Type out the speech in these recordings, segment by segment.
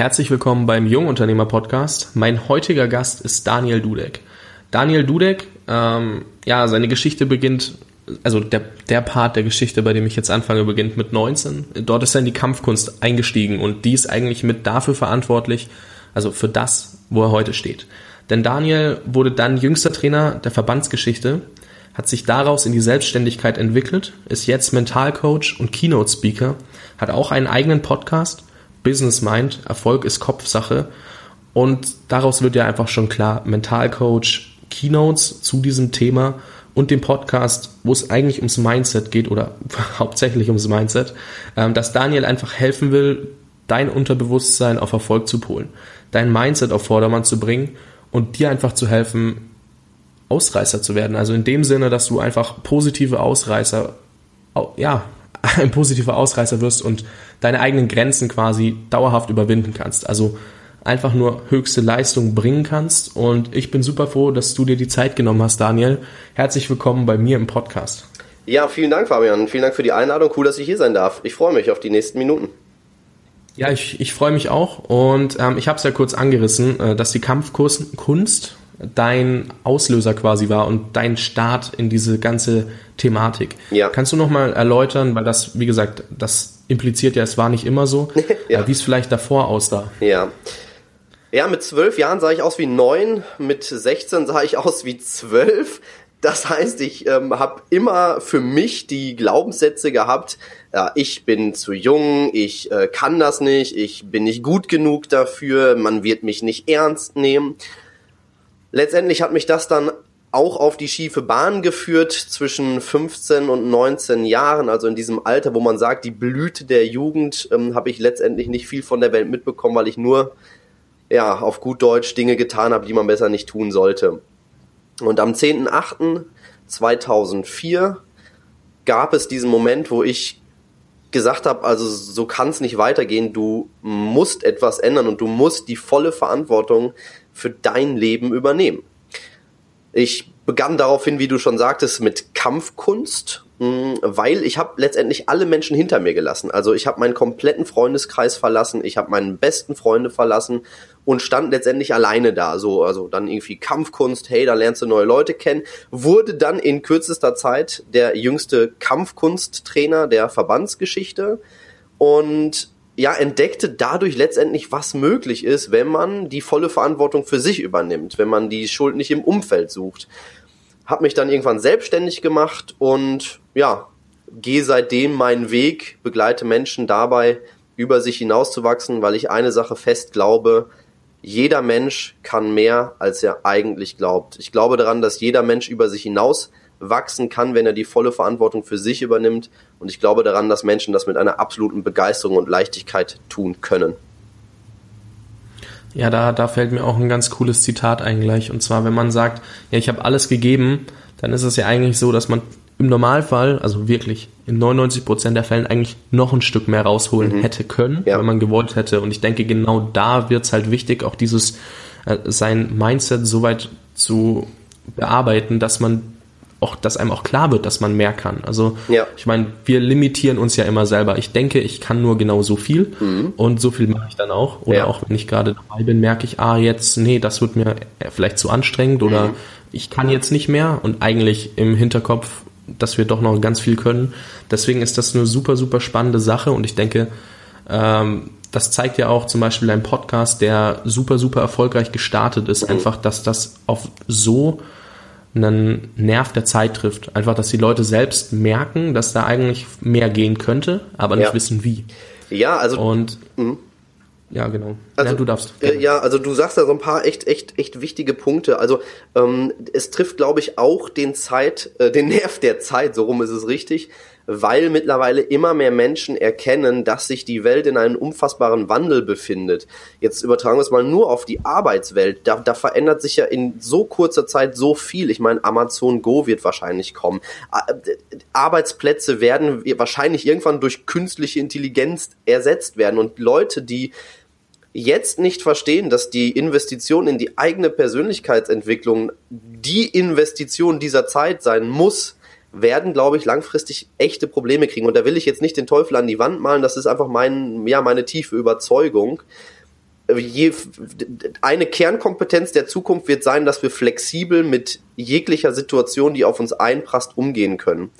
Herzlich willkommen beim Jungunternehmer Podcast. Mein heutiger Gast ist Daniel Dudek. Daniel Dudek, ähm, ja, seine Geschichte beginnt, also der, der Part der Geschichte, bei dem ich jetzt anfange, beginnt mit 19. Dort ist er in die Kampfkunst eingestiegen und die ist eigentlich mit dafür verantwortlich, also für das, wo er heute steht. Denn Daniel wurde dann jüngster Trainer der Verbandsgeschichte, hat sich daraus in die Selbstständigkeit entwickelt, ist jetzt Mentalcoach und Keynote Speaker, hat auch einen eigenen Podcast Business Mind, Erfolg ist Kopfsache. Und daraus wird ja einfach schon klar, Mentalcoach, Keynotes zu diesem Thema und dem Podcast, wo es eigentlich ums Mindset geht oder hauptsächlich ums Mindset, ähm, dass Daniel einfach helfen will, dein Unterbewusstsein auf Erfolg zu polen, dein Mindset auf Vordermann zu bringen und dir einfach zu helfen, Ausreißer zu werden. Also in dem Sinne, dass du einfach positive Ausreißer, ja, ein positiver Ausreißer wirst und deine eigenen Grenzen quasi dauerhaft überwinden kannst. Also einfach nur höchste Leistung bringen kannst. Und ich bin super froh, dass du dir die Zeit genommen hast, Daniel. Herzlich willkommen bei mir im Podcast. Ja, vielen Dank, Fabian. Vielen Dank für die Einladung. Cool, dass ich hier sein darf. Ich freue mich auf die nächsten Minuten. Ja, ich, ich freue mich auch. Und ähm, ich habe es ja kurz angerissen, äh, dass die Kampfkunst dein Auslöser quasi war und dein Start in diese ganze Thematik. Ja. Kannst du nochmal erläutern, weil das, wie gesagt, das impliziert ja, es war nicht immer so, ja. wie es vielleicht davor aussah. Ja. Ja, mit zwölf Jahren sah ich aus wie neun, mit 16 sah ich aus wie zwölf. Das heißt, ich ähm, habe immer für mich die Glaubenssätze gehabt, ja, ich bin zu jung, ich äh, kann das nicht, ich bin nicht gut genug dafür, man wird mich nicht ernst nehmen. Letztendlich hat mich das dann auch auf die schiefe Bahn geführt zwischen 15 und 19 Jahren, also in diesem Alter, wo man sagt, die Blüte der Jugend, ähm, habe ich letztendlich nicht viel von der Welt mitbekommen, weil ich nur, ja, auf gut Deutsch Dinge getan habe, die man besser nicht tun sollte. Und am 10.8.2004 gab es diesen Moment, wo ich gesagt habe, also so kann es nicht weitergehen, du musst etwas ändern und du musst die volle Verantwortung für dein Leben übernehmen. Ich begann daraufhin, wie du schon sagtest, mit Kampfkunst, hm, weil ich habe letztendlich alle Menschen hinter mir gelassen. Also ich habe meinen kompletten Freundeskreis verlassen, ich habe meinen besten Freunde verlassen und stand letztendlich alleine da. So, also dann irgendwie Kampfkunst, hey, da lernst du neue Leute kennen. Wurde dann in kürzester Zeit der jüngste Kampfkunsttrainer der Verbandsgeschichte und ja, entdeckte dadurch letztendlich, was möglich ist, wenn man die volle Verantwortung für sich übernimmt, wenn man die Schuld nicht im Umfeld sucht. Hab mich dann irgendwann selbstständig gemacht und ja, gehe seitdem meinen Weg, begleite Menschen dabei, über sich hinauszuwachsen, weil ich eine Sache fest glaube, jeder Mensch kann mehr, als er eigentlich glaubt. Ich glaube daran, dass jeder Mensch über sich hinaus wachsen kann, wenn er die volle Verantwortung für sich übernimmt. Und ich glaube daran, dass Menschen das mit einer absoluten Begeisterung und Leichtigkeit tun können. Ja, da, da fällt mir auch ein ganz cooles Zitat ein gleich. Und zwar, wenn man sagt, ja, ich habe alles gegeben, dann ist es ja eigentlich so, dass man im Normalfall, also wirklich in 99 Prozent der Fällen eigentlich noch ein Stück mehr rausholen mhm. hätte können, ja. wenn man gewollt hätte. Und ich denke, genau da wird es halt wichtig, auch dieses, äh, sein Mindset so weit zu bearbeiten, dass man auch, dass einem auch klar wird, dass man mehr kann. Also ja. ich meine, wir limitieren uns ja immer selber. Ich denke, ich kann nur genau so viel mhm. und so viel mache ich dann auch. Oder ja. auch wenn ich gerade dabei bin, merke ich, ah, jetzt, nee, das wird mir vielleicht zu anstrengend oder mhm. ich kann jetzt nicht mehr und eigentlich im Hinterkopf, dass wir doch noch ganz viel können. Deswegen ist das eine super, super spannende Sache und ich denke, ähm, das zeigt ja auch zum Beispiel ein Podcast, der super, super erfolgreich gestartet ist, mhm. einfach, dass das auf so einen Nerv der Zeit trifft. Einfach, dass die Leute selbst merken, dass da eigentlich mehr gehen könnte, aber nicht ja. wissen wie. Ja, also. Und. Mh. Ja, genau. Also, ja, du darfst. Äh, ja, also du sagst da so ein paar echt, echt, echt wichtige Punkte. Also ähm, es trifft, glaube ich, auch den Zeit, äh, den Nerv der Zeit, so rum ist es richtig, weil mittlerweile immer mehr Menschen erkennen, dass sich die Welt in einem unfassbaren Wandel befindet. Jetzt übertragen wir es mal nur auf die Arbeitswelt. Da, da verändert sich ja in so kurzer Zeit so viel. Ich meine, Amazon Go wird wahrscheinlich kommen. Arbeitsplätze werden wahrscheinlich irgendwann durch künstliche Intelligenz ersetzt werden und Leute, die jetzt nicht verstehen, dass die Investition in die eigene Persönlichkeitsentwicklung die Investition dieser Zeit sein muss, werden, glaube ich, langfristig echte Probleme kriegen. Und da will ich jetzt nicht den Teufel an die Wand malen, das ist einfach mein, ja, meine tiefe Überzeugung. Je, eine Kernkompetenz der Zukunft wird sein, dass wir flexibel mit jeglicher Situation, die auf uns einprasst, umgehen können.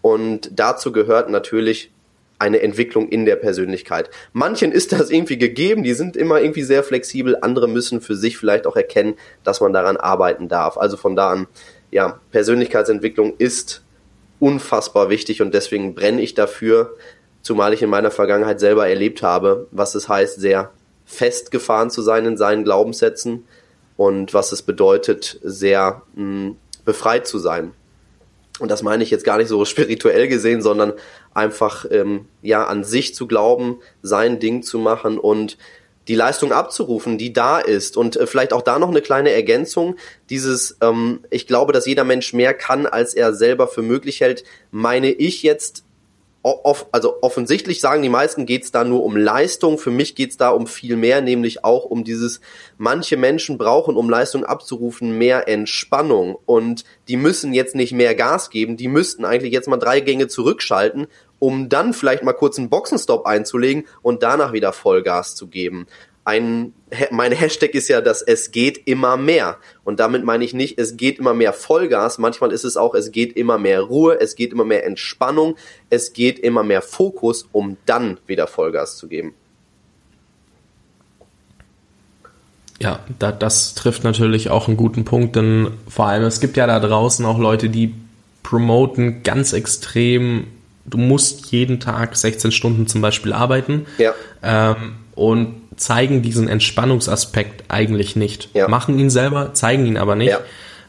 Und dazu gehört natürlich eine Entwicklung in der Persönlichkeit. Manchen ist das irgendwie gegeben, die sind immer irgendwie sehr flexibel, andere müssen für sich vielleicht auch erkennen, dass man daran arbeiten darf. Also von da an, ja, Persönlichkeitsentwicklung ist unfassbar wichtig und deswegen brenne ich dafür, zumal ich in meiner Vergangenheit selber erlebt habe, was es heißt, sehr festgefahren zu sein in seinen Glaubenssätzen und was es bedeutet, sehr mh, hm, befreit zu sein. Und das meine ich jetzt gar nicht so spirituell gesehen, sondern einfach ähm, ja an sich zu glauben, sein Ding zu machen und die Leistung abzurufen, die da ist. Und äh, vielleicht auch da noch eine kleine Ergänzung. Dieses, ähm, ich glaube, dass jeder Mensch mehr kann, als er selber für möglich hält, meine ich jetzt off also offensichtlich sagen die meisten, geht es da nur um Leistung. Für mich geht es da um viel mehr, nämlich auch um dieses, manche Menschen brauchen, um Leistung abzurufen, mehr Entspannung. Und die müssen jetzt nicht mehr Gas geben, die müssten eigentlich jetzt mal drei Gänge zurückschalten, um dann vielleicht mal kurz einen Boxenstopp einzulegen und danach wieder Vollgas zu geben ein, mein Hashtag ist ja, dass es geht immer mehr. Und damit meine ich nicht, es geht immer mehr Vollgas. Manchmal ist es auch, es geht immer mehr Ruhe, es geht immer mehr Entspannung, es geht immer mehr Fokus, um dann wieder Vollgas zu geben. Ja, da, das trifft natürlich auch einen guten Punkt, denn vor allem es gibt ja da draußen auch Leute, die promoten ganz extrem, du musst jeden Tag 16 Stunden zum Beispiel arbeiten. Ja. Ähm, und zeigen diesen Entspannungsaspekt eigentlich nicht. Ja. Machen ihn selber, zeigen ihn aber nicht. Ja.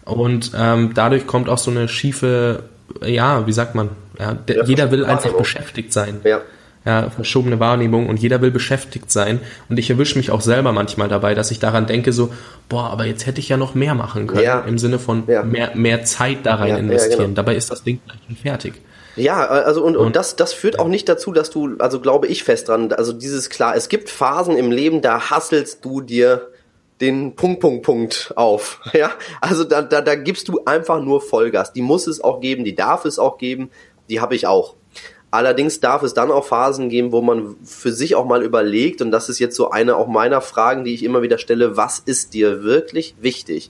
Und ähm, dadurch kommt auch so eine schiefe, ja, wie sagt man, ja, der, jeder will einfach beschäftigt sein. Ja. ja, verschobene Wahrnehmung und jeder will beschäftigt sein. Und ich erwische mich auch selber manchmal dabei, dass ich daran denke, so, boah, aber jetzt hätte ich ja noch mehr machen können. Ja. Im Sinne von mehr, mehr Zeit da rein investieren. Genau. Dabei ist das Ding gleich schon fertig. Ja, also und, und, und das, das führt auch nicht dazu, dass du, also glaube ich fest dran, also dieses klar, es gibt Phasen im Leben, da hasselst du dir den Punkt, Punkt, Punkt auf. Ja, also da, da, da gibst du einfach nur Vollgas. Die muss es auch geben, die darf es auch geben, die habe ich auch. Allerdings darf es dann auch Phasen geben, wo man für sich auch mal überlegt, und das ist jetzt so eine auch meiner Fragen, die ich immer wieder stelle, was ist dir wirklich wichtig?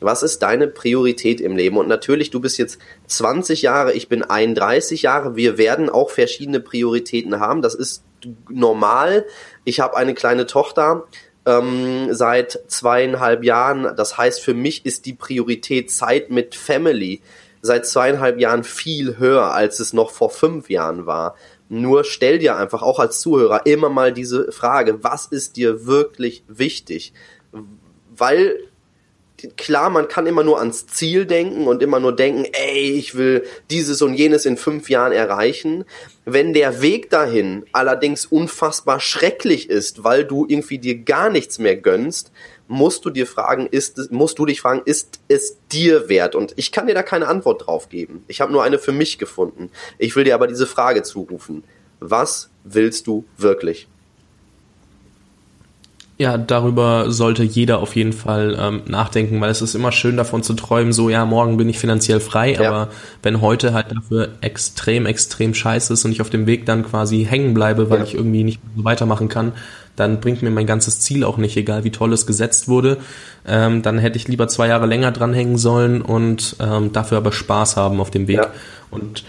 Was ist deine Priorität im Leben? Und natürlich, du bist jetzt 20 Jahre, ich bin 31 Jahre. Wir werden auch verschiedene Prioritäten haben. Das ist normal. Ich habe eine kleine Tochter ähm, seit zweieinhalb Jahren. Das heißt, für mich ist die Priorität Zeit mit Family seit zweieinhalb Jahren viel höher, als es noch vor fünf Jahren war. Nur stell dir einfach auch als Zuhörer immer mal diese Frage, was ist dir wirklich wichtig? Weil klar, man kann immer nur ans Ziel denken und immer nur denken, ey, ich will dieses und jenes in fünf Jahren erreichen. Wenn der Weg dahin allerdings unfassbar schrecklich ist, weil du irgendwie dir gar nichts mehr gönnst, musst du dir fragen, ist musst du dich fragen, ist es dir wert? Und ich kann dir da keine Antwort drauf geben. Ich habe nur eine für mich gefunden. Ich will dir aber diese Frage zurufen. Was willst du wirklich? Ja, darüber sollte jeder auf jeden Fall ähm, nachdenken, weil es ist immer schön davon zu träumen, so ja, morgen bin ich finanziell frei, ja. aber wenn heute halt dafür extrem, extrem scheiße ist und ich auf dem Weg dann quasi hängen bleibe, weil ja. ich irgendwie nicht so weitermachen kann, dann bringt mir mein ganzes Ziel auch nicht, egal wie toll es gesetzt wurde. Ähm, dann hätte ich lieber zwei Jahre länger dranhängen sollen und ähm, dafür aber Spaß haben auf dem Weg. Ja. Und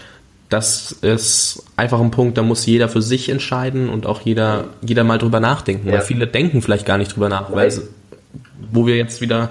das ist einfach ein Punkt, da muss jeder für sich entscheiden und auch jeder, jeder mal drüber nachdenken. Ja. Weil viele denken vielleicht gar nicht drüber nach, weil wo wir jetzt wieder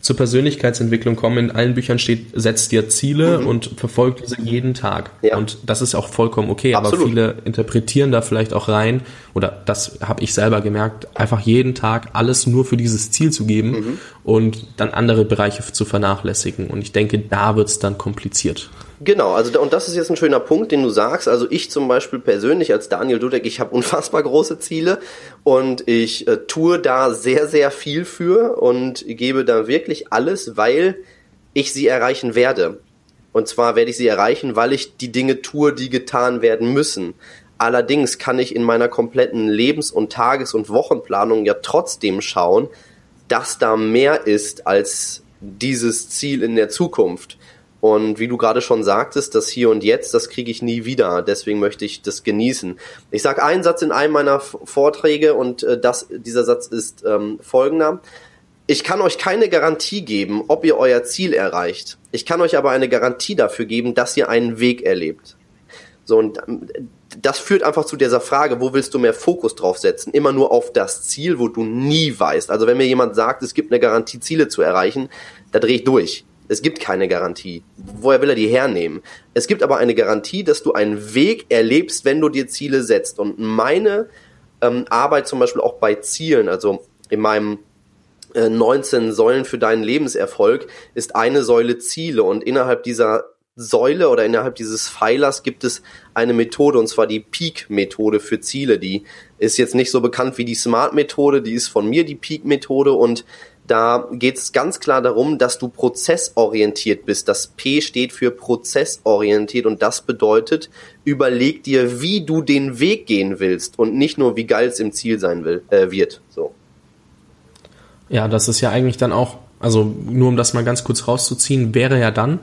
zur Persönlichkeitsentwicklung kommen, in allen Büchern steht, setzt dir Ziele mhm. und verfolgt diese jeden Tag. Ja. Und das ist auch vollkommen okay, Absolut. aber viele interpretieren da vielleicht auch rein, oder das habe ich selber gemerkt, einfach jeden Tag alles nur für dieses Ziel zu geben mhm. und dann andere Bereiche zu vernachlässigen. Und ich denke, da wird es dann kompliziert. Genau, also und das ist jetzt ein schöner Punkt, den du sagst. Also ich zum Beispiel persönlich als Daniel Dudek, ich habe unfassbar große Ziele und ich äh, tue da sehr, sehr viel für und gebe da wirklich alles, weil ich sie erreichen werde. Und zwar werde ich sie erreichen, weil ich die Dinge tue, die getan werden müssen. Allerdings kann ich in meiner kompletten Lebens- und Tages- und Wochenplanung ja trotzdem schauen, dass da mehr ist als dieses Ziel in der Zukunft. Und wie du gerade schon sagtest, das Hier und Jetzt, das kriege ich nie wieder. Deswegen möchte ich das genießen. Ich sage einen Satz in einem meiner Vorträge und äh, das, dieser Satz ist ähm, folgender. Ich kann euch keine Garantie geben, ob ihr euer Ziel erreicht. Ich kann euch aber eine Garantie dafür geben, dass ihr einen Weg erlebt. So, und ähm, das führt einfach zu dieser Frage, wo willst du mehr Fokus drauf setzen? Immer nur auf das Ziel, wo du nie weißt. Also wenn mir jemand sagt, es gibt eine Garantie, Ziele zu erreichen, da drehe ich durch. Es gibt keine Garantie. Woher will er die hernehmen? Es gibt aber eine Garantie, dass du einen Weg erlebst, wenn du dir Ziele setzt. Und meine ähm, Arbeit zum Beispiel auch bei Zielen, also in meinem 19 äh, Säulen für deinen Lebenserfolg, ist eine Säule Ziele. Und innerhalb dieser Säule oder innerhalb dieses Pfeilers gibt es eine Methode und zwar die Peak-Methode für Ziele. Die ist jetzt nicht so bekannt wie die Smart-Methode, die ist von mir die Peak-Methode und da geht es ganz klar darum, dass du prozessorientiert bist. Das P steht für prozessorientiert und das bedeutet, überleg dir, wie du den Weg gehen willst und nicht nur, wie geil es im Ziel sein will, äh, wird. So. Ja, das ist ja eigentlich dann auch, also nur um das mal ganz kurz rauszuziehen, wäre ja dann,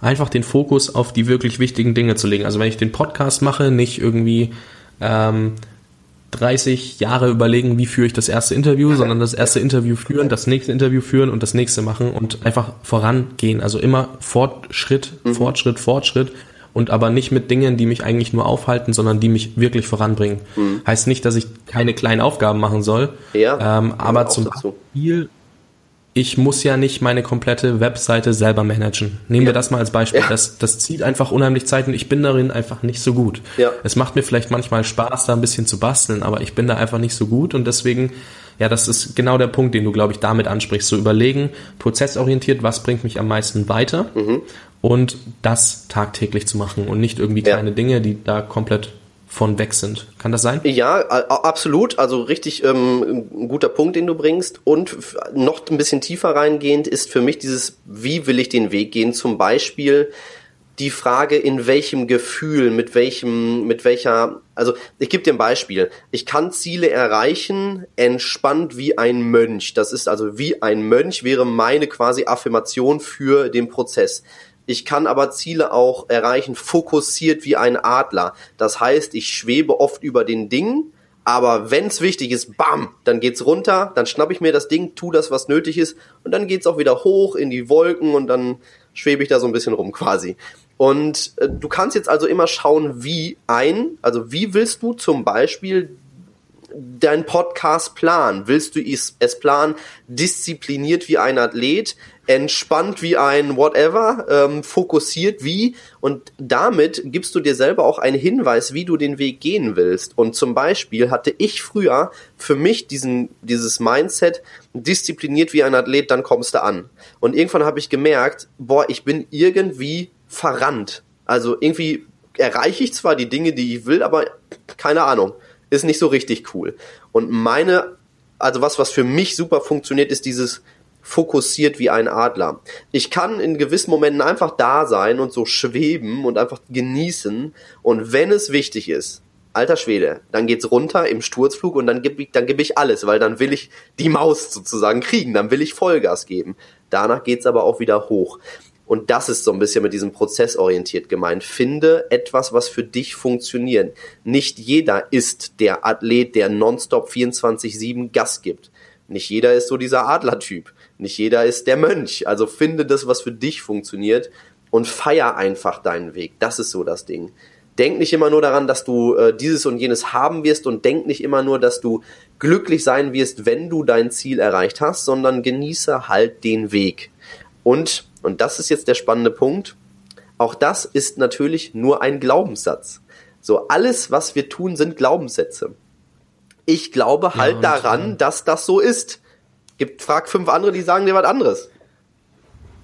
einfach den Fokus auf die wirklich wichtigen Dinge zu legen. Also wenn ich den Podcast mache, nicht irgendwie ähm, 30 Jahre überlegen, wie führe ich das erste Interview, sondern das erste Interview führen, das nächste Interview führen und das nächste machen und einfach vorangehen. Also immer Fortschritt, mhm. Fortschritt, Fortschritt und aber nicht mit Dingen, die mich eigentlich nur aufhalten, sondern die mich wirklich voranbringen. Mhm. Heißt nicht, dass ich keine kleinen Aufgaben machen soll, ja, ähm, aber zum Beispiel ich muss ja nicht meine komplette Webseite selber managen. Nehmen ja. wir das mal als Beispiel. Ja. Das, das zieht einfach unheimlich Zeit und ich bin darin einfach nicht so gut. Ja. Es macht mir vielleicht manchmal Spaß, da ein bisschen zu basteln, aber ich bin da einfach nicht so gut und deswegen, ja, das ist genau der Punkt, den du, glaube ich, damit ansprichst. So überlegen, prozessorientiert, was bringt mich am meisten weiter mhm. und das tagtäglich zu machen und nicht irgendwie kleine. Dinge, die da komplett von weg sind. Kann das sein? Ja, absolut. Also richtig ähm, ein guter Punkt, den du bringst. Und noch ein bisschen tiefer reingehend ist für mich dieses, wie will ich den Weg gehen? Zum Beispiel die Frage, in welchem Gefühl, mit welchem, mit welcher, also ich gebe dir ein Beispiel. Ich kann Ziele erreichen, entspannt wie ein Mönch. Das ist also wie ein Mönch wäre meine quasi Affirmation für den Prozess. Ich kann aber Ziele auch erreichen, fokussiert wie ein Adler. Das heißt, ich schwebe oft über den Dingen, aber wenn's wichtig ist, bam, dann geht's runter, dann schnapp ich mir das Ding, tu das, was nötig ist, und dann geht's auch wieder hoch in die Wolken und dann schwebe ich da so ein bisschen rum quasi. Und äh, du kannst jetzt also immer schauen, wie ein, also wie willst du zum Beispiel dein Podcast planen? Willst du es planen, diszipliniert wie ein Athlet, entspannt wie ein whatever, ähm, fokussiert wie und damit gibst du dir selber auch einen Hinweis, wie du den Weg gehen willst. Und zum Beispiel hatte ich früher für mich diesen, dieses Mindset, diszipliniert wie ein Athlet, dann kommst du an. Und irgendwann habe ich gemerkt, boah, ich bin irgendwie verrannt. Also irgendwie erreiche ich zwar die Dinge, die ich will, aber keine Ahnung, ist nicht so richtig cool. Und meine, also was, was für mich super funktioniert, ist dieses fokussiert wie ein Adler. Ich kann in gewissen Momenten einfach da sein und so schweben und einfach genießen. Und wenn es wichtig ist, alter Schwede, dann geht's runter im Sturzflug und dann gebe ich, dann geb ich alles, weil dann will ich die Maus sozusagen kriegen, dann will ich Vollgas geben. Danach geht's aber auch wieder hoch. Und das ist so ein bisschen mit diesem Prozess orientiert gemeint. Finde etwas, was für dich funktioniert. Nicht jeder ist der Athlet, der nonstop 24-7 Gas gibt. Nicht jeder ist so dieser Adlertyp. Nicht jeder ist der Mönch. Also finde das, was für dich funktioniert und feier einfach deinen Weg. Das ist so das Ding. Denk nicht immer nur daran, dass du äh, dieses und jenes haben wirst und denk nicht immer nur, dass du glücklich sein wirst, wenn du dein Ziel erreicht hast, sondern genieße halt den Weg. Und, und das ist jetzt der spannende Punkt, auch das ist natürlich nur ein Glaubenssatz. So, alles, was wir tun, sind Glaubenssätze. Ich glaube halt ja, daran, dass das so ist. Gibt, frag fünf andere, die sagen dir was anderes.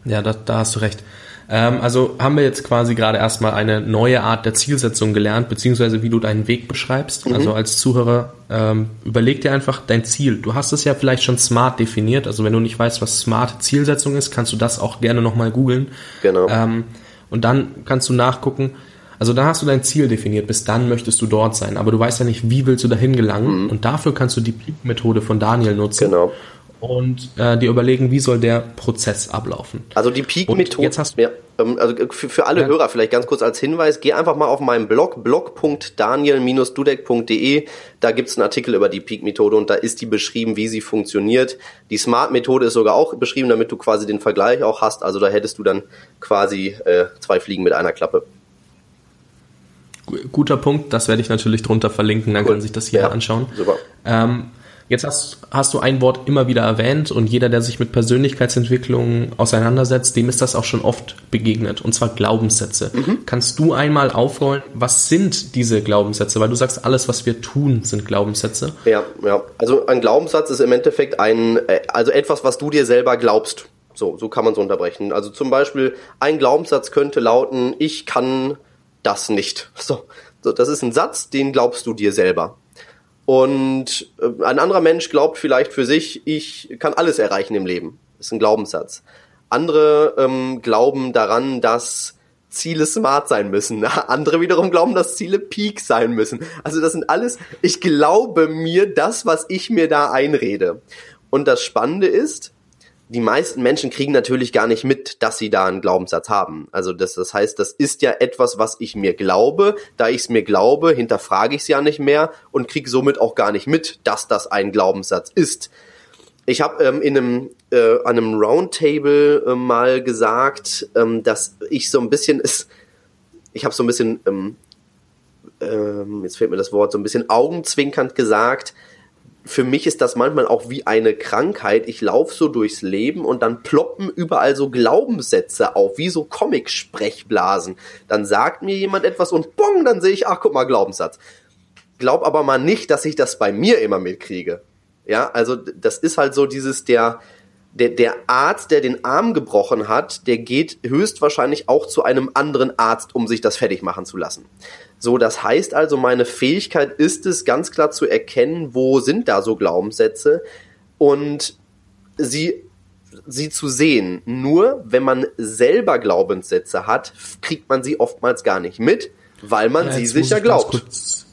Ja, da, da hast du recht. Ähm, also haben wir jetzt quasi gerade erstmal eine neue Art der Zielsetzung gelernt, beziehungsweise wie du deinen Weg beschreibst. Mhm. Also als Zuhörer ähm, überleg dir einfach dein Ziel. Du hast es ja vielleicht schon smart definiert. Also wenn du nicht weißt, was smart Zielsetzung ist, kannst du das auch gerne nochmal googeln. Genau. Ähm, und dann kannst du nachgucken, also da hast du dein Ziel definiert, bis dann möchtest du dort sein, aber du weißt ja nicht, wie willst du dahin gelangen mhm. und dafür kannst du die Peak-Methode von Daniel nutzen. Genau. Und äh, dir überlegen, wie soll der Prozess ablaufen. Also die Peak-Methode. Jetzt hast du ja, ähm, also für, für alle ja. Hörer vielleicht ganz kurz als Hinweis, geh einfach mal auf meinen Blog, blog.daniel-dudek.de. Da gibt's einen Artikel über die Peak-Methode und da ist die beschrieben, wie sie funktioniert. Die Smart-Methode ist sogar auch beschrieben, damit du quasi den Vergleich auch hast. Also da hättest du dann quasi äh, zwei Fliegen mit einer Klappe. Guter Punkt, das werde ich natürlich drunter verlinken, dann cool. kann sich das jeder ja, anschauen. Super. Ähm, jetzt hast, hast du ein Wort immer wieder erwähnt und jeder, der sich mit Persönlichkeitsentwicklung auseinandersetzt, dem ist das auch schon oft begegnet, und zwar Glaubenssätze. Mhm. Kannst du einmal aufrollen, was sind diese Glaubenssätze? Weil du sagst, alles, was wir tun, sind Glaubenssätze. Ja, ja. Also ein Glaubenssatz ist im Endeffekt ein, äh, also etwas, was du dir selber glaubst. So, so kann man es unterbrechen. Also zum Beispiel, ein Glaubenssatz könnte lauten, ich kann das nicht. So, so, das ist ein Satz, den glaubst du dir selber. Und äh, ein anderer Mensch glaubt vielleicht für sich, ich kann alles erreichen im Leben. Das ist ein Glaubenssatz. Andere ähm, glauben daran, dass Ziele smart sein müssen. Andere wiederum glauben, dass Ziele peak sein müssen. Also das sind alles, ich glaube mir das, was ich mir da einrede. Und das Spannende ist, die meisten Menschen kriegen natürlich gar nicht mit, dass sie da einen Glaubenssatz haben. Also das, das heißt, das ist ja etwas, was ich mir glaube. Da ich es mir glaube, hinterfrage ich es ja nicht mehr und kriege somit auch gar nicht mit, dass das ein Glaubenssatz ist. Ich habe ähm, in einem, äh, an einem Roundtable äh, mal gesagt, ähm, dass ich so ein bisschen ist, ich habe so ein bisschen, ähm, ähm, jetzt fehlt mir das Wort, so ein bisschen augenzwinkernd gesagt, für mich ist das manchmal auch wie eine Krankheit. Ich laufe so durchs Leben und dann ploppen überall so Glaubenssätze auf, wie so Comic-Sprechblasen. Dann sagt mir jemand etwas und bong, dann sehe ich, ach guck mal, Glaubenssatz. Glaub aber mal nicht, dass ich das bei mir immer mitkriege. Ja, also das ist halt so dieses, der, der, der Arzt, der den Arm gebrochen hat, der geht höchstwahrscheinlich auch zu einem anderen Arzt, um sich das fertig machen zu lassen. So, das heißt also, meine Fähigkeit ist es, ganz klar zu erkennen, wo sind da so Glaubenssätze und sie, sie zu sehen. Nur wenn man selber Glaubenssätze hat, kriegt man sie oftmals gar nicht mit, weil man ja, sie sicher glaubt. Ganz kurz,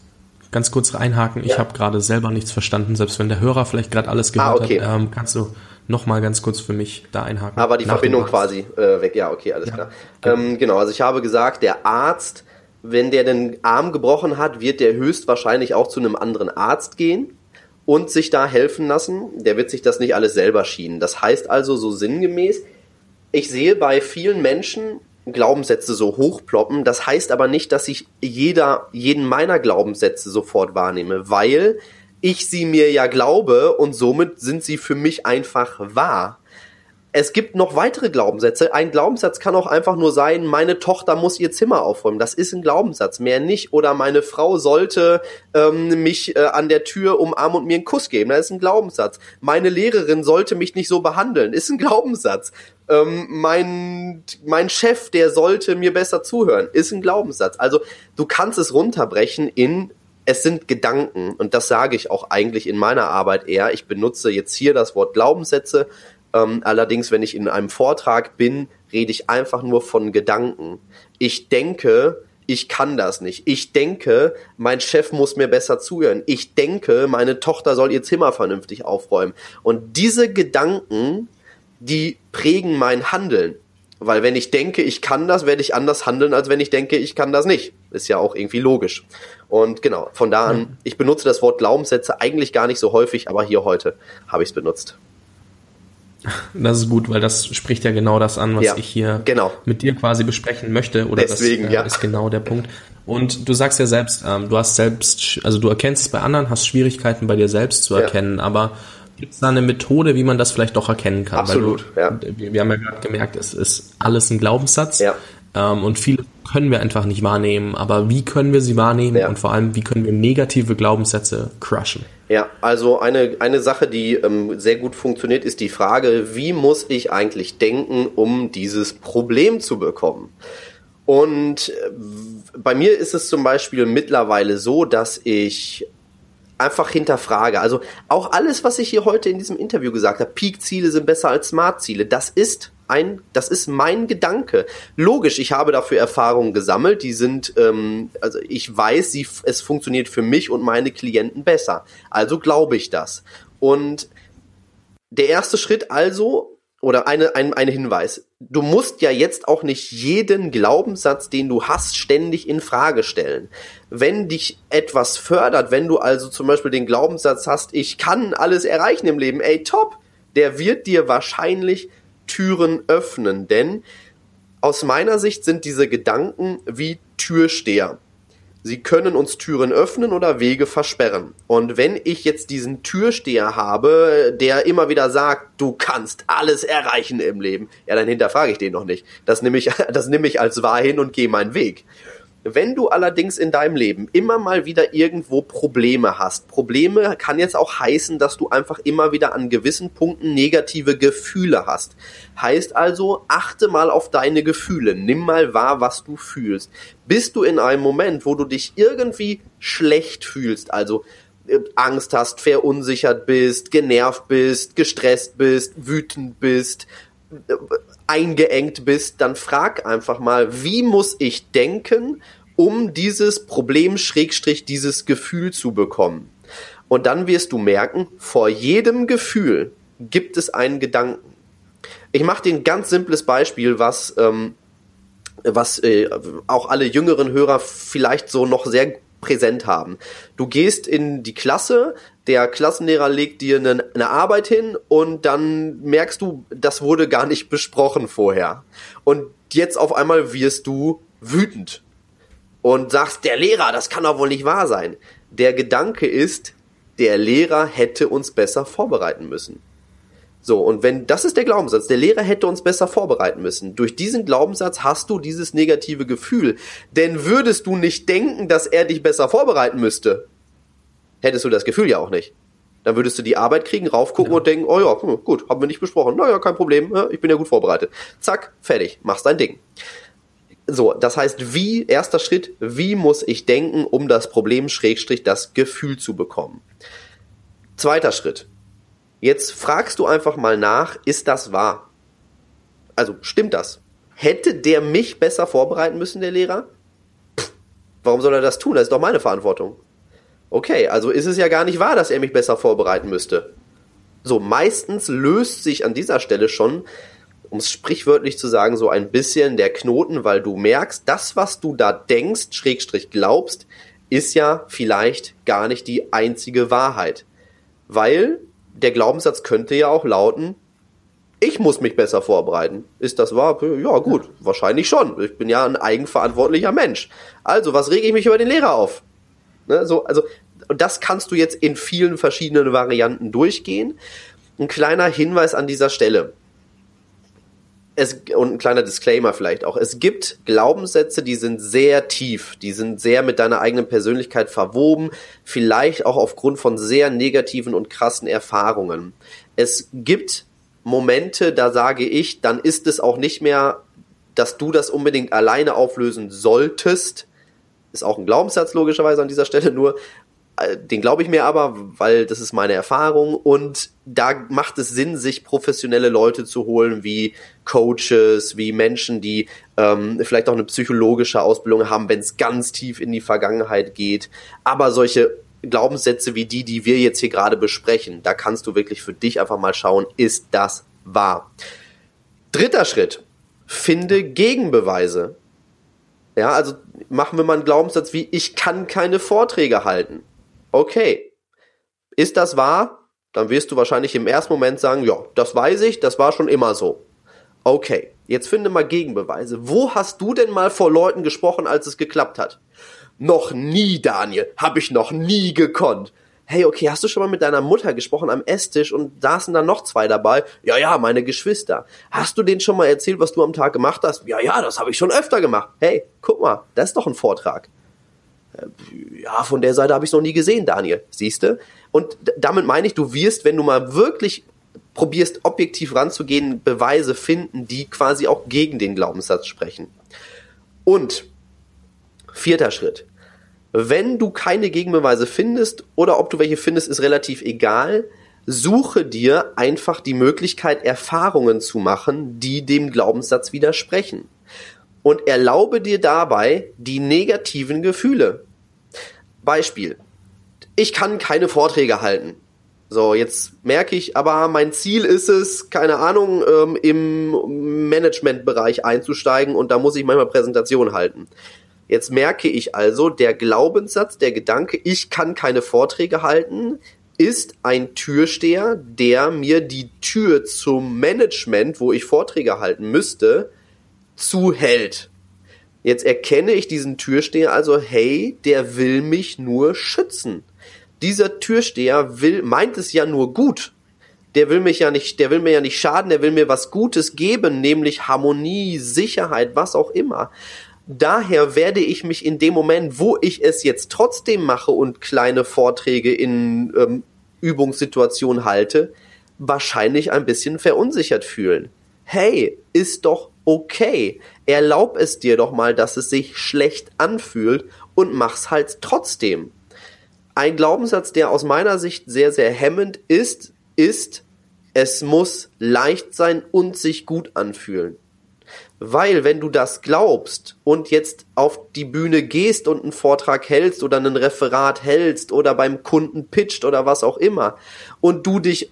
ganz kurz reinhaken, ich ja. habe gerade selber nichts verstanden, selbst wenn der Hörer vielleicht gerade alles gehört ah, okay. hat, ähm, kannst du noch mal ganz kurz für mich da einhaken. Aber die Verbindung quasi äh, weg, ja, okay, alles ja, klar. Genau. Ähm, genau, also ich habe gesagt, der Arzt wenn der den Arm gebrochen hat, wird der höchstwahrscheinlich auch zu einem anderen Arzt gehen und sich da helfen lassen. Der wird sich das nicht alles selber schienen. Das heißt also so sinngemäß, ich sehe bei vielen Menschen Glaubenssätze so hochploppen. Das heißt aber nicht, dass ich jeder, jeden meiner Glaubenssätze sofort wahrnehme, weil ich sie mir ja glaube und somit sind sie für mich einfach wahr es gibt noch weitere Glaubenssätze. Ein Glaubenssatz kann auch einfach nur sein, meine Tochter muss ihr Zimmer aufräumen. Das ist ein Glaubenssatz, mehr nicht. Oder meine Frau sollte ähm, mich äh, an der Tür umarmen und mir einen Kuss geben. Das ist ein Glaubenssatz. Meine Lehrerin sollte mich nicht so behandeln. Ist ein Glaubenssatz. Ähm, mein, mein Chef, der sollte mir besser zuhören. Ist ein Glaubenssatz. Also du kannst es runterbrechen in es sind Gedanken und das sage ich auch eigentlich in meiner Arbeit eher. Ich benutze jetzt hier das Wort Glaubenssätze, ähm, allerdings, wenn ich in einem Vortrag bin, rede ich einfach nur von Gedanken. Ich denke, ich kann das nicht. Ich denke, mein Chef muss mir besser zuhören. Ich denke, meine Tochter soll ihr Zimmer vernünftig aufräumen. Und diese Gedanken, die prägen mein Handeln. Weil wenn ich denke, ich kann das, werde ich anders handeln, als wenn ich denke, ich kann das nicht. Ist ja auch irgendwie logisch. Und genau, von da an, ich benutze das Wort Glaubenssätze eigentlich gar nicht so häufig, aber hier heute habe ich es benutzt. Das ist gut, weil das spricht ja genau das an, was ja, ich hier genau. mit dir quasi besprechen möchte. Oder Deswegen, das äh, ja. ist genau der Punkt. Und du sagst ja selbst, ähm, du hast selbst, also du erkennst es bei anderen, hast Schwierigkeiten bei dir selbst zu erkennen, ja. aber gibt es da eine Methode, wie man das vielleicht doch erkennen kann? Absolut, du, ja. Wir, wir, haben ja gerade gemerkt, es ist alles ein Glaubenssatz. Ja. Ähm, und viele können wir einfach nicht wahrnehmen. Aber wie können wir sie wahrnehmen? Ja. Und vor allem, wie können wir negative Glaubenssätze crushen? Ja, also eine, eine Sache, die ähm, sehr gut funktioniert, ist die Frage, wie muss ich eigentlich denken, um dieses Problem zu bekommen? Und äh, bei mir ist es zum Beispiel mittlerweile so, dass ich einfach hinterfrage. Also auch alles, was ich hier heute in diesem Interview gesagt habe, Peak-Ziele sind besser als Smart-Ziele, das ist ein, das ist mein Gedanke. Logisch, ich habe dafür Erfahrungen gesammelt, die sind, ähm, also ich weiß, sie, es funktioniert für mich und meine Klienten besser. Also glaube ich das. Und der erste Schritt also, oder eine, ein, ein Hinweis. Du musst ja jetzt auch nicht jeden Glaubenssatz, den du hast, ständig in Frage stellen. Wenn dich etwas fördert, wenn du also zum Beispiel den Glaubenssatz hast, ich kann alles erreichen im Leben, ey, top, der wird dir wahrscheinlich Türen öffnen, denn aus meiner Sicht sind diese Gedanken wie Türsteher. Sie können uns Türen öffnen oder Wege versperren. Und wenn ich jetzt diesen Türsteher habe, der immer wieder sagt, du kannst alles erreichen im Leben, ja, dann hinterfrage ich den noch nicht. Das nehme ich, das nehme ich als wahr hin und gehe meinen Weg. Wenn du allerdings in deinem Leben immer mal wieder irgendwo Probleme hast, Probleme kann jetzt auch heißen, dass du einfach immer wieder an gewissen Punkten negative Gefühle hast. Heißt also, achte mal auf deine Gefühle, nimm mal wahr, was du fühlst. Bist du in einem Moment, wo du dich irgendwie schlecht fühlst, also äh, Angst hast, verunsichert bist, genervt bist, gestresst bist, wütend bist, eingeengt bist, dann frag einfach mal, wie muss ich denken, um dieses Problem Schrägstrich dieses Gefühl zu bekommen. Und dann wirst du merken, vor jedem Gefühl gibt es einen Gedanken. Ich mache dir ein ganz simples Beispiel, was, ähm, was äh, auch alle jüngeren Hörer vielleicht so noch sehr präsent haben. Du gehst in die Klasse, der Klassenlehrer legt dir eine, eine, Arbeit hin und dann merkst du, das wurde gar nicht besprochen vorher. Und jetzt auf einmal wirst du wütend und sagst, der Lehrer, das kann doch wohl nicht wahr sein. Der Gedanke ist, der Lehrer hätte uns besser vorbereiten müssen. So, und wenn, das ist der Glaubenssatz, der Lehrer hätte uns besser vorbereiten müssen. Durch diesen Glaubenssatz hast du dieses negative Gefühl. Denn würdest du nicht denken, dass er dich besser vorbereiten müsste, hättest du das Gefühl ja auch nicht. Dann würdest du die Arbeit kriegen, raufgucken ja. und denken, oh ja, hm, gut, haben wir nicht besprochen. Naja, kein Problem, ich bin ja gut vorbereitet. Zack, fertig, machst dein Ding. So, das heißt, wie, erster Schritt, wie muss ich denken, um das Problem, Schrägstrich, das Gefühl zu bekommen? Zweiter Schritt. Jetzt fragst du einfach mal nach, ist das wahr? Also, stimmt das? Hätte der mich besser vorbereiten müssen, der Lehrer? Warum soll er das tun? Das ist doch meine Verantwortung. Okay, also ist es ja gar nicht wahr, dass er mich besser vorbereiten müsste. So, meistens löst sich an dieser Stelle schon um es sprichwörtlich zu sagen, so ein bisschen der Knoten, weil du merkst, das, was du da denkst, Schrägstrich glaubst, ist ja vielleicht gar nicht die einzige Wahrheit. Weil der Glaubenssatz könnte ja auch lauten, ich muss mich besser vorbereiten. Ist das wahr? Ja, gut, wahrscheinlich schon. Ich bin ja ein eigenverantwortlicher Mensch. Also, was rege ich mich über den Lehrer auf? Ne, so, also, das kannst du jetzt in vielen verschiedenen Varianten durchgehen. Ein kleiner Hinweis an dieser Stelle es, und ein kleiner Disclaimer vielleicht auch. Es gibt Glaubenssätze, die sind sehr tief, die sind sehr mit deiner eigenen Persönlichkeit verwoben, vielleicht auch aufgrund von sehr negativen und krassen Erfahrungen. Es gibt Momente, da sage ich, dann ist es auch nicht mehr, dass du das unbedingt alleine auflösen solltest. Ist auch ein Glaubenssatz logischerweise an dieser Stelle, nur den glaube ich mir aber, weil das ist meine Erfahrung und da macht es Sinn, sich professionelle Leute zu holen, wie Coaches, wie Menschen, die ähm, vielleicht auch eine psychologische Ausbildung haben, wenn es ganz tief in die Vergangenheit geht. Aber solche Glaubenssätze wie die, die wir jetzt hier gerade besprechen, da kannst du wirklich für dich einfach mal schauen, ist das wahr? Dritter Schritt, finde Gegenbeweise. Ja, also machen wir mal einen Glaubenssatz wie, ich kann keine Vorträge halten okay, ist das wahr? Dann wirst du wahrscheinlich im ersten Moment sagen, ja, das weiß ich, das war schon immer so. Okay, jetzt finde mal Gegenbeweise. Wo hast du denn mal vor Leuten gesprochen, als es geklappt hat? Noch nie, Daniel, habe ich noch nie gekonnt. Hey, okay, hast du schon mal mit deiner Mutter gesprochen am Esstisch und saßen da noch zwei dabei? Ja, ja, meine Geschwister. Hast du denen schon mal erzählt, was du am Tag gemacht hast? Ja, ja, das habe ich schon öfter gemacht. Hey, guck mal, das ist doch ein Vortrag. Ja, von der Seite habe ich noch nie gesehen, Daniel. Siehste? Und damit meine ich, du wirst, wenn du mal wirklich probierst, objektiv ranzugehen, Beweise finden, die quasi auch gegen den Glaubenssatz sprechen. Und vierter Schritt. Wenn du keine Gegenbeweise findest oder ob du welche findest, ist relativ egal. Suche dir einfach die Möglichkeit, Erfahrungen zu machen, die dem Glaubenssatz widersprechen. Und erlaube dir dabei die negativen Gefühle. Beispiel. Ich kann keine Vorträge halten. So, jetzt merke ich aber, mein Ziel ist es, keine Ahnung, ähm, im Managementbereich einzusteigen und da muss ich manchmal Präsentation halten. Jetzt merke ich also, der Glaubenssatz, der Gedanke, ich kann keine Vorträge halten, ist ein Türsteher, der mir die Tür zum Management, wo ich Vorträge halten müsste, zuhält. Jetzt erkenne ich diesen Türsteher also, hey, der will mich nur schützen dieser Türsteher will, meint es ja nur gut. Der will mich ja nicht, der will mir ja nicht schaden, der will mir was Gutes geben, nämlich Harmonie, Sicherheit, was auch immer. Daher werde ich mich in dem Moment, wo ich es jetzt trotzdem mache und kleine Vorträge in ähm, Übungssituationen halte, wahrscheinlich ein bisschen verunsichert fühlen. Hey, ist doch okay. Erlaub es dir doch mal, dass es sich schlecht anfühlt und mach's halt trotzdem. Ein Glaubenssatz, der aus meiner Sicht sehr, sehr hemmend ist, ist, es muss leicht sein und sich gut anfühlen. Weil wenn du das glaubst und jetzt auf die Bühne gehst und einen Vortrag hältst oder ein Referat hältst oder beim Kunden pitcht oder was auch immer und du dich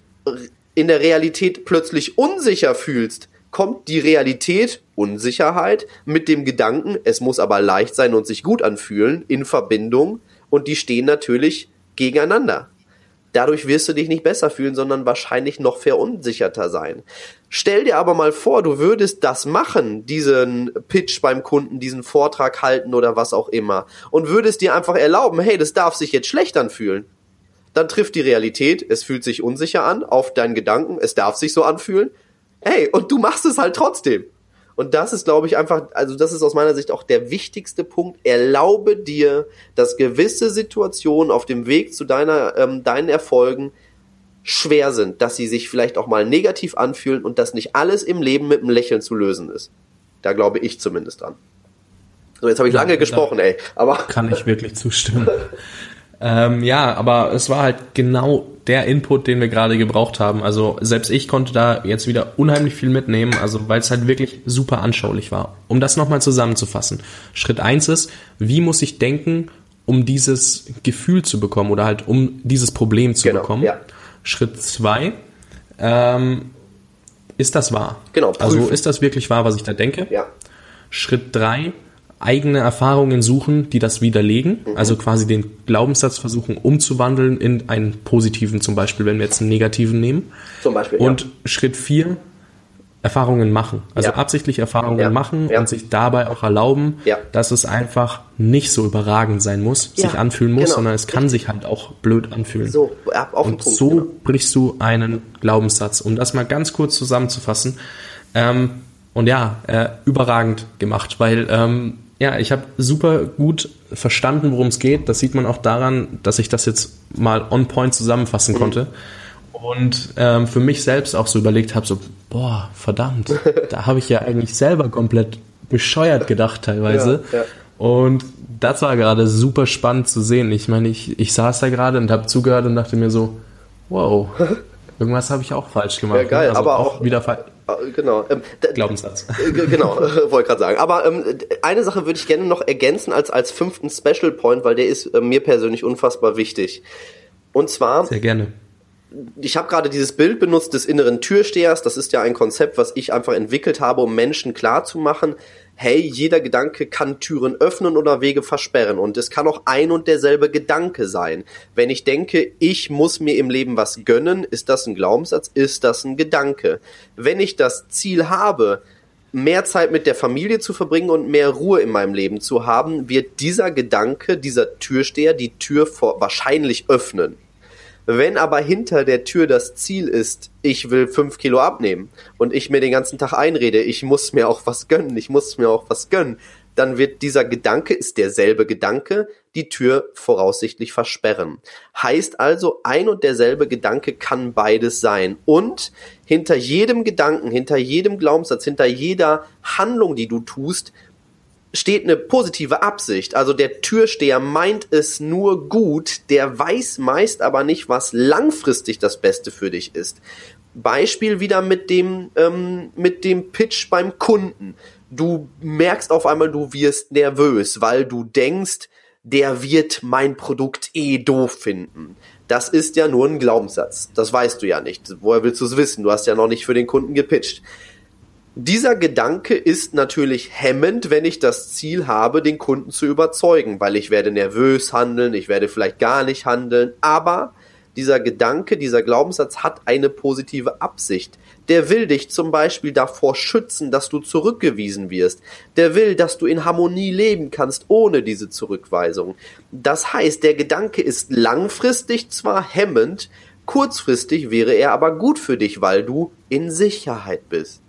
in der Realität plötzlich unsicher fühlst, kommt die Realität, Unsicherheit, mit dem Gedanken, es muss aber leicht sein und sich gut anfühlen, in Verbindung und die stehen natürlich gegeneinander. Dadurch wirst du dich nicht besser fühlen, sondern wahrscheinlich noch verunsicherter sein. Stell dir aber mal vor, du würdest das machen, diesen Pitch beim Kunden, diesen Vortrag halten oder was auch immer, und würdest dir einfach erlauben, hey, das darf sich jetzt schlecht anfühlen. Dann trifft die Realität, es fühlt sich unsicher an, auf deinen Gedanken, es darf sich so anfühlen. Hey, und du machst es halt trotzdem. Und das ist, glaube ich, einfach, also das ist aus meiner Sicht auch der wichtigste Punkt. Erlaube dir, dass gewisse Situationen auf dem Weg zu deiner, ähm, deinen Erfolgen schwer sind, dass sie sich vielleicht auch mal negativ anfühlen und dass nicht alles im Leben mit einem Lächeln zu lösen ist. Da glaube ich zumindest dran. So, jetzt habe ich ja, lange gesprochen, ey. Aber kann ich wirklich zustimmen. ähm, ja, aber es war halt genau der Input, den wir gerade gebraucht haben. Also selbst ich konnte da jetzt wieder unheimlich viel mitnehmen, also weil es halt wirklich super anschaulich war. Um das nochmal zusammenzufassen. Schritt eins ist, wie muss ich denken, um dieses Gefühl zu bekommen oder halt um dieses Problem zu genau, bekommen. Ja. Schritt zwei ähm, ist das wahr? Genau. Also, prüfen. Also ist das wirklich wahr, was ich da denke? Ja. Schritt drei eigene Erfahrungen suchen, die das widerlegen, mhm. also quasi den Glaubenssatz versuchen umzuwandeln in einen positiven, zum Beispiel, wenn wir jetzt einen negativen nehmen. Zum Beispiel. Und ja. Schritt vier, Erfahrungen machen. Also ja. absichtlich Erfahrungen ja. machen und sich dabei auch erlauben, dass es einfach nicht so überragend sein muss, sich anfühlen muss, genau. sondern es kann sich halt auch blöd anfühlen. So, auf und Punkt, so genau. brichst du einen Glaubenssatz. Um das mal ganz kurz zusammenzufassen, ähm, und ja, äh, überragend gemacht, weil ähm, ja, ich habe super gut verstanden, worum es geht. Das sieht man auch daran, dass ich das jetzt mal on point zusammenfassen mhm. konnte. Und ähm, für mich selbst auch so überlegt habe, so, boah, verdammt, da habe ich ja eigentlich selber komplett bescheuert gedacht teilweise. Ja, ja. Und das war gerade super spannend zu sehen. Ich meine, ich, ich saß da gerade und habe zugehört und dachte mir so, wow, irgendwas habe ich auch falsch gemacht. Ja, geil, also aber auch, auch wieder äh, genau. Ähm, Glaubenssatz. Äh, genau, wollte gerade sagen. Aber ähm, eine Sache würde ich gerne noch ergänzen als, als fünften Special Point, weil der ist äh, mir persönlich unfassbar wichtig. Und zwar. Sehr gerne ich habe gerade dieses Bild benutzt des inneren Türstehers. Das ist ja ein Konzept, was ich einfach entwickelt habe, um Menschen klarzumachen, hey, jeder Gedanke kann Türen öffnen oder Wege versperren. Und es kann auch ein und derselbe Gedanke sein. Wenn ich denke, ich muss mir im Leben was gönnen, ist das ein Glaubenssatz, ist das ein Gedanke. Wenn ich das Ziel habe, mehr Zeit mit der Familie zu verbringen und mehr Ruhe in meinem Leben zu haben, wird dieser Gedanke, dieser Türsteher die Tür vor wahrscheinlich öffnen. Wenn aber hinter der Tür das Ziel ist, ich will fünf Kilo abnehmen und ich mir den ganzen Tag einrede, ich muss mir auch was gönnen, ich muss mir auch was gönnen, dann wird dieser Gedanke, ist derselbe Gedanke, die Tür voraussichtlich versperren. Heißt also, ein und derselbe Gedanke kann beides sein. Und hinter jedem Gedanken, hinter jedem Glaubenssatz, hinter jeder Handlung, die du tust, steht eine positive Absicht. Also der Türsteher meint es nur gut, der weiß meist aber nicht, was langfristig das Beste für dich ist. Beispiel wieder mit dem, ähm, mit dem Pitch beim Kunden. Du merkst auf einmal, du wirst nervös, weil du denkst, der wird mein Produkt eh doof finden. Das ist ja nur ein Glaubenssatz. Das weißt du ja nicht. Woher willst du es wissen? Du hast ja noch nicht für den Kunden gepitcht. Dieser Gedanke ist natürlich hemmend, wenn ich das Ziel habe, den Kunden zu überzeugen, weil ich werde nervös handeln, ich werde vielleicht gar nicht handeln, aber dieser Gedanke, dieser Glaubenssatz hat eine positive Absicht. Der will dich zum Beispiel davor schützen, dass du zurückgewiesen wirst. Der will, dass du in Harmonie leben kannst ohne diese Zurückweisung. Das heißt, der Gedanke ist langfristig zwar hemmend, kurzfristig wäre er aber gut für dich, weil du in Sicherheit bist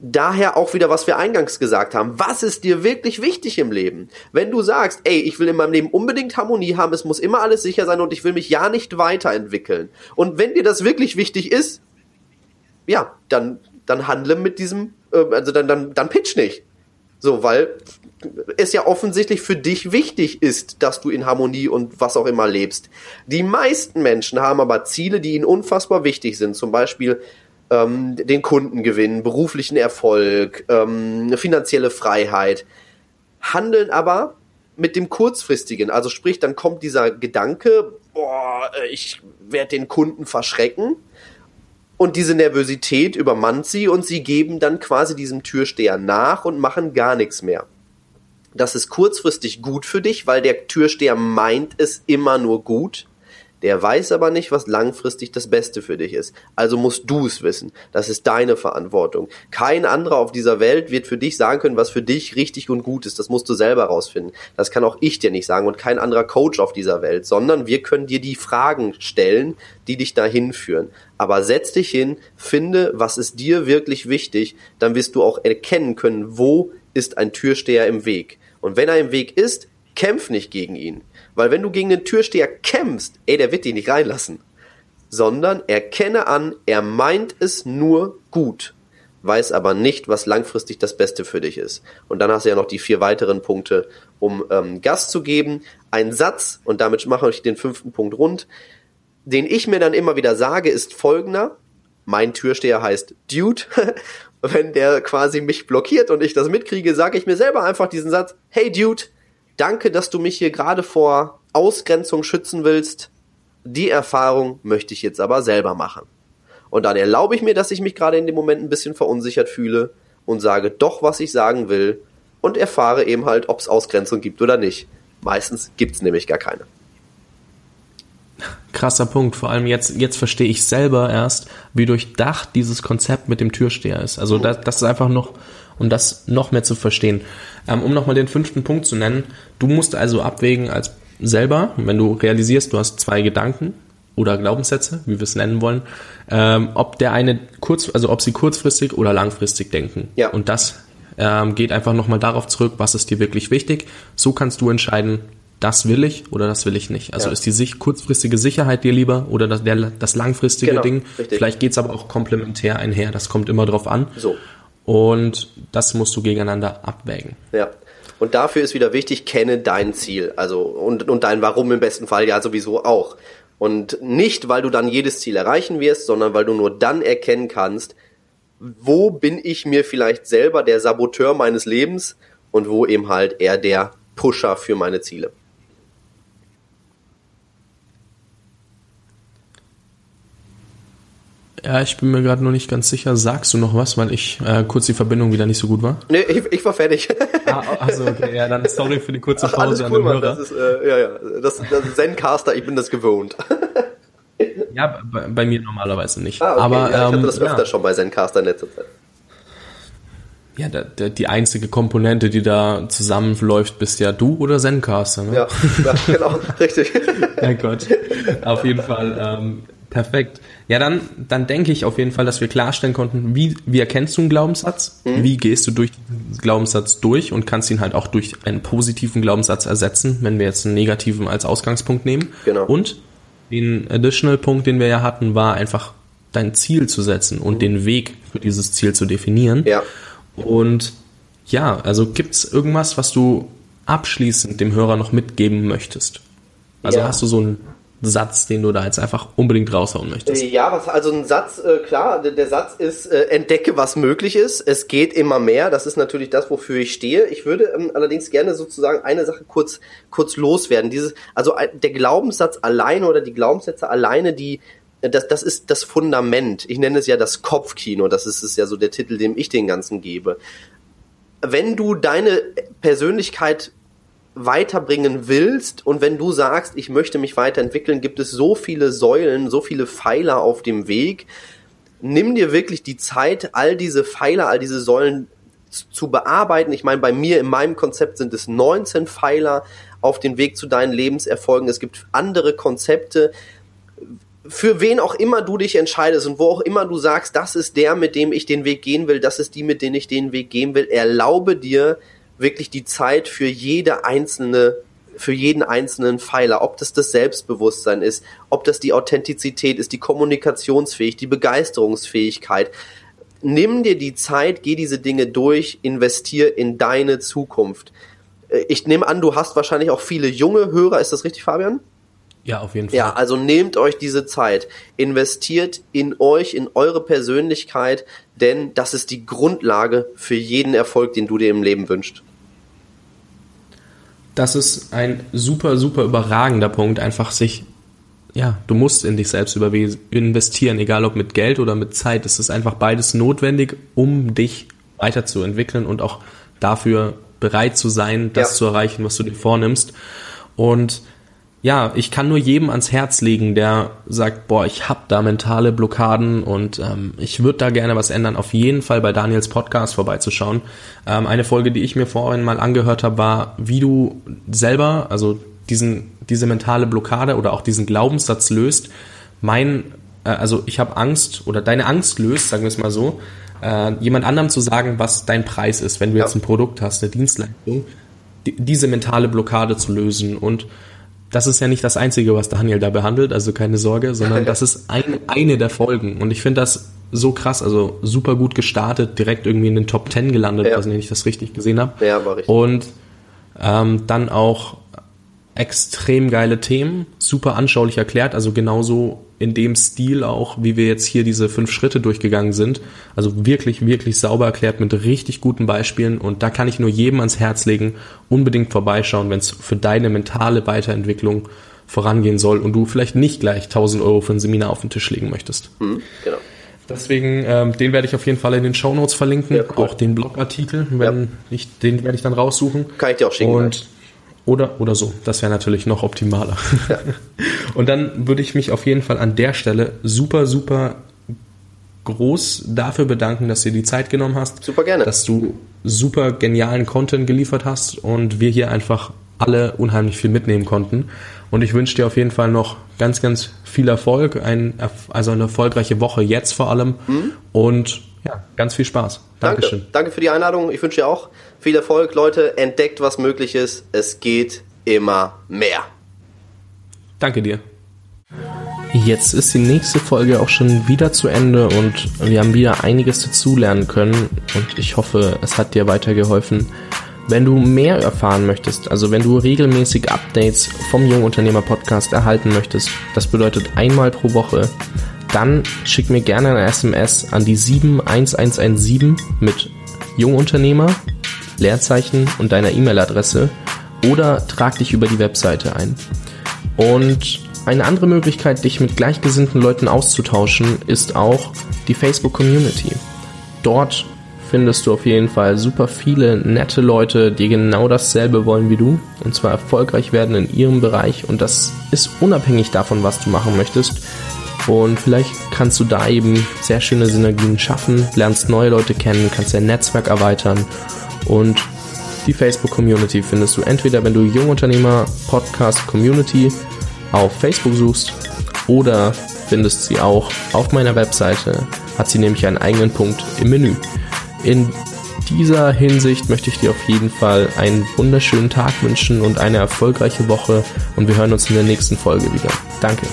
daher auch wieder, was wir eingangs gesagt haben. Was ist dir wirklich wichtig im Leben? Wenn du sagst, ey, ich will in meinem Leben unbedingt Harmonie haben, es muss immer alles sicher sein und ich will mich ja nicht weiterentwickeln. Und wenn dir das wirklich wichtig ist, ja, dann, dann handle mit diesem, äh, also dann, dann, dann pitch nicht. So, weil es ja offensichtlich für dich wichtig ist, dass du in Harmonie und was auch immer lebst. Die meisten Menschen haben aber Ziele, die ihnen unfassbar wichtig sind. Zum Beispiel ähm, den Kundengewinn, beruflichen Erfolg, ähm, finanzielle Freiheit, handeln aber mit dem kurzfristigen. Also sprich, dann kommt dieser Gedanke, boah, ich werde den Kunden verschrecken. Und diese Nervosität übermannt sie und sie geben dann quasi diesem Türsteher nach und machen gar nichts mehr. Das ist kurzfristig gut für dich, weil der Türsteher meint es immer nur gut. Der weiß aber nicht, was langfristig das Beste für dich ist. Also musst du es wissen. Das ist deine Verantwortung. Kein anderer auf dieser Welt wird für dich sagen können, was für dich richtig und gut ist. Das musst du selber rausfinden. Das kann auch ich dir nicht sagen und kein anderer Coach auf dieser Welt, sondern wir können dir die Fragen stellen, die dich dahin führen. Aber setz dich hin, finde, was ist dir wirklich wichtig, dann wirst du auch erkennen können, wo ist ein Türsteher im Weg. Und wenn er im Weg ist, kämpf nicht gegen ihn. Weil wenn du gegen den Türsteher kämpfst, ey, der wird dich nicht reinlassen. Sondern erkenne an, er meint es nur gut, weiß aber nicht, was langfristig das Beste für dich ist. Und dann hast du ja noch die vier weiteren Punkte, um ähm, Gas zu geben. Ein Satz, und damit mache ich den fünften Punkt rund, den ich mir dann immer wieder sage, ist folgender. Mein Türsteher heißt Dude. Wenn der quasi mich blockiert und ich das mitkriege, sage ich mir selber einfach diesen Satz, hey Dude, danke, dass du mich hier gerade vor Ausgrenzung schützen willst. Die Erfahrung möchte ich jetzt aber selber machen. Und dann erlaube ich mir, dass ich mich gerade in dem Moment ein bisschen verunsichert fühle und sage doch, was ich sagen will und erfahre eben halt, ob es Ausgrenzung gibt oder nicht. Meistens gibt es nämlich gar keine. Krasser Punkt. Vor allem jetzt, jetzt verstehe ich selber erst, wie durchdacht dieses Konzept mit dem Türsteher ist. Also das, das ist einfach noch, um das noch mehr zu verstehen. Ähm, um nochmal den fünften Punkt zu nennen, du musst also abwägen als selber, wenn du realisierst, du hast zwei Gedanken oder Glaubenssätze, wie wir es nennen wollen, ähm, ob der eine kurz, also ob sie kurzfristig oder langfristig denken. Ja. Und das ähm, geht einfach nochmal darauf zurück, was ist dir wirklich wichtig. So kannst du entscheiden, das will ich oder das will ich nicht. Also ja. ist die sich, kurzfristige Sicherheit dir lieber oder das, der, das langfristige genau, Ding. Richtig. Vielleicht geht's aber auch komplementär einher, das kommt immer drauf an. So. Und das musst du gegeneinander abwägen. Ja. Und dafür ist wieder wichtig, kenne dein Ziel. Also, und, und dein Warum im besten Fall ja sowieso auch. Und nicht, weil du dann jedes Ziel erreichen wirst, sondern weil du nur dann erkennen kannst, wo bin ich mir vielleicht selber der Saboteur meines Lebens und wo eben halt eher der Pusher für meine Ziele. Ja, ich bin mir gerade noch nicht ganz sicher. Sagst du noch was, weil ich äh, kurz die Verbindung wieder nicht so gut war? Nee, ich, ich war fertig. ah, also okay, ja, dann sorry für die kurze Pause Ach, alles cool, an den Hörer. Das ist, äh, ja, ja, das, das Zencaster, ich bin das gewohnt. ja, bei, bei, mir normalerweise nicht. Ah, okay. Aber ja, ich hatte ähm, das öfter ja. schon bei Zencaster in letzter Zeit. Ja, der, der, die einzige Komponente, die da zusammenläuft, bist ja du oder Zencaster, ne? Ja, ja genau, richtig. ja Gott. Auf jeden Fall, ähm, Perfekt. Ja, dann, dann denke ich auf jeden Fall, dass wir klarstellen konnten, wie, wie erkennst du einen Glaubenssatz? Mhm. Wie gehst du durch den Glaubenssatz durch und kannst ihn halt auch durch einen positiven Glaubenssatz ersetzen, wenn wir jetzt einen negativen als Ausgangspunkt nehmen. Genau. Und den Additional Punkt, den wir ja hatten, war einfach dein Ziel zu setzen und mhm. den Weg für dieses Ziel zu definieren. Ja. Und ja, also gibt's irgendwas, was du abschließend dem Hörer noch mitgeben möchtest? Also ja. hast du so einen Satz, den du da jetzt einfach unbedingt raushauen möchtest? Ja, was, also ein Satz, äh, klar, der, der, Satz ist, äh, entdecke, was möglich ist. Es geht immer mehr. Das ist natürlich das, wofür ich stehe. Ich würde ähm, allerdings gerne sozusagen eine Sache kurz, kurz loswerden. Dieses, also äh, der Glaubenssatz alleine oder die Glaubenssätze alleine, die äh, das, das ist das Fundament. Ich nenne es ja das Kopfkino. Das ist, ist ja so der Titel, dem ich den Ganzen gebe. Wenn du deine Persönlichkeit weiterbringen willst und wenn du sagst, ich möchte mich weiterentwickeln, gibt es so viele Säulen, so viele Pfeiler auf dem Weg. Nimm dir wirklich die Zeit, all diese Pfeiler, all diese Säulen zu bearbeiten. Ich meine, bei mir in meinem Konzept sind es 19 Pfeiler auf dem Weg zu deinen Lebenserfolgen. Es gibt andere Konzepte. Für wen auch immer du dich entscheidest und wo auch immer du sagst, das ist der, mit dem ich den Weg gehen will, das ist die, mit denen ich den Weg gehen will, erlaube dir, wirklich die Zeit für jede einzelne für jeden einzelnen Pfeiler, ob das das Selbstbewusstsein ist, ob das die Authentizität ist, die Kommunikationsfähigkeit, die Begeisterungsfähigkeit. Nimm dir die Zeit, geh diese Dinge durch, investier in deine Zukunft. Äh, ich nehme an, du hast wahrscheinlich auch viele junge Hörer, ist das richtig, Fabian? Ja, auf jeden Fall. Ja, also nehmt euch diese Zeit, investiert in euch, in eure Persönlichkeit, denn das ist die Grundlage für jeden Erfolg, den du dir im Leben wünschst. Das ist ein super, super überragender Punkt, einfach sich, ja, du musst in dich selbst investieren, egal ob mit Geld oder mit Zeit. Es ist einfach beides notwendig, um dich weiterzuentwickeln und auch dafür bereit zu sein, das ja. zu erreichen, was du dir vornimmst. Und ja, ich kann nur jedem ans Herz legen, der sagt, boah, ich hab da mentale Blockaden und ähm, ich würde da gerne was ändern, auf jeden Fall bei Daniels Podcast vorbeizuschauen. Ähm, eine Folge, die ich mir vorhin mal angehört habe, war, wie du selber, also diesen, diese mentale Blockade oder auch diesen Glaubenssatz löst. Mein, äh, also ich habe Angst oder deine Angst löst, sagen wir es mal so, äh, jemand anderem zu sagen, was dein Preis ist, wenn du ja. jetzt ein Produkt hast, eine Dienstleistung, die, diese mentale Blockade zu lösen und das ist ja nicht das Einzige, was Daniel da behandelt, also keine Sorge, sondern das ist ein, eine der Folgen. Und ich finde das so krass, also super gut gestartet, direkt irgendwie in den Top 10 gelandet, ja. also wenn ich das richtig gesehen habe. Ja, war richtig. Und ähm, dann auch extrem geile Themen, super anschaulich erklärt, also genauso in dem Stil auch, wie wir jetzt hier diese fünf Schritte durchgegangen sind. Also wirklich, wirklich sauber erklärt mit richtig guten Beispielen und da kann ich nur jedem ans Herz legen, unbedingt vorbeischauen, wenn es für deine mentale Weiterentwicklung vorangehen soll und du vielleicht nicht gleich 1000 Euro für ein Seminar auf den Tisch legen möchtest. Mhm, genau. Deswegen, ähm, den werde ich auf jeden Fall in den Show Notes verlinken, ja, cool. auch den Blogartikel, wenn ja. ich, den werde ich dann raussuchen. Kann ich dir auch schicken. Und oder, oder so. Das wäre natürlich noch optimaler. Ja. Und dann würde ich mich auf jeden Fall an der Stelle super, super groß dafür bedanken, dass du dir die Zeit genommen hast. Super gerne. Dass du super genialen Content geliefert hast und wir hier einfach alle unheimlich viel mitnehmen konnten. Und ich wünsche dir auf jeden Fall noch ganz, ganz viel Erfolg, ein, also eine erfolgreiche Woche jetzt vor allem mhm. und ja, ganz viel Spaß. Dankeschön. Danke, danke für die Einladung. Ich wünsche dir auch viel Erfolg, Leute. Entdeckt, was möglich ist. Es geht immer mehr. Danke dir. Jetzt ist die nächste Folge auch schon wieder zu Ende und wir haben wieder einiges dazulernen können und ich hoffe, es hat dir weitergeholfen. Wenn du mehr erfahren möchtest, also wenn du regelmäßig Updates vom Jungunternehmer Podcast erhalten möchtest, das bedeutet einmal pro Woche, dann schick mir gerne eine SMS an die 71117 mit Jungunternehmer, Leerzeichen und deiner E-Mail-Adresse oder trag dich über die Webseite ein. Und eine andere Möglichkeit, dich mit gleichgesinnten Leuten auszutauschen, ist auch die Facebook Community. Dort findest du auf jeden Fall super viele nette Leute, die genau dasselbe wollen wie du und zwar erfolgreich werden in ihrem Bereich und das ist unabhängig davon, was du machen möchtest. Und vielleicht kannst du da eben sehr schöne Synergien schaffen, lernst neue Leute kennen, kannst dein Netzwerk erweitern und die Facebook-Community findest du entweder, wenn du Jungunternehmer Podcast Community auf Facebook suchst oder findest sie auch auf meiner Webseite, hat sie nämlich einen eigenen Punkt im Menü. In dieser Hinsicht möchte ich dir auf jeden Fall einen wunderschönen Tag wünschen und eine erfolgreiche Woche und wir hören uns in der nächsten Folge wieder. Danke.